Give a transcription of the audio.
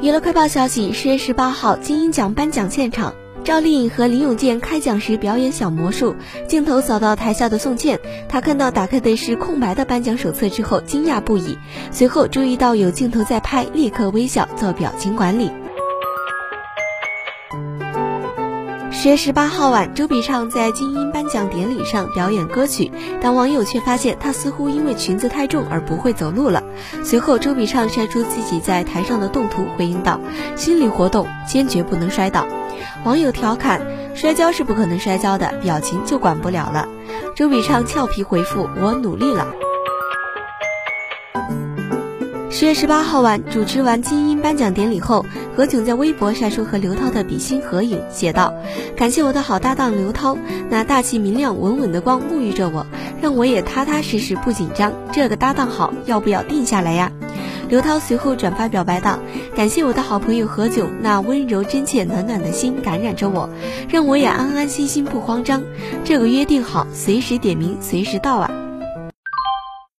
娱乐快报消息：十月十八号，金鹰奖颁奖现场，赵丽颖和林永健开奖时表演小魔术，镜头扫到台下的宋茜，她看到打开的是空白的颁奖手册之后，惊讶不已，随后注意到有镜头在拍，立刻微笑做表情管理。十月十八号晚，周笔畅在金鹰颁奖典礼上表演歌曲，但网友却发现她似乎因为裙子太重而不会走路了。随后，周笔畅晒出自己在台上的动图，回应道：“心理活动，坚决不能摔倒。”网友调侃：“摔跤是不可能摔跤的，表情就管不了了。”周笔畅俏皮回复：“我努力了。”十月十八号晚，主持完金鹰颁奖典礼后，何炅在微博晒出和刘涛的比心合影，写道：“感谢我的好搭档刘涛，那大气明亮、稳稳的光沐浴着我，让我也踏踏实实不紧张。这个搭档好，要不要定下来呀？”刘涛随后转发表白道：“感谢我的好朋友何炅，那温柔真切、暖暖的心感染着我，让我也安安心心不慌张。这个约定好，随时点名，随时到啊。”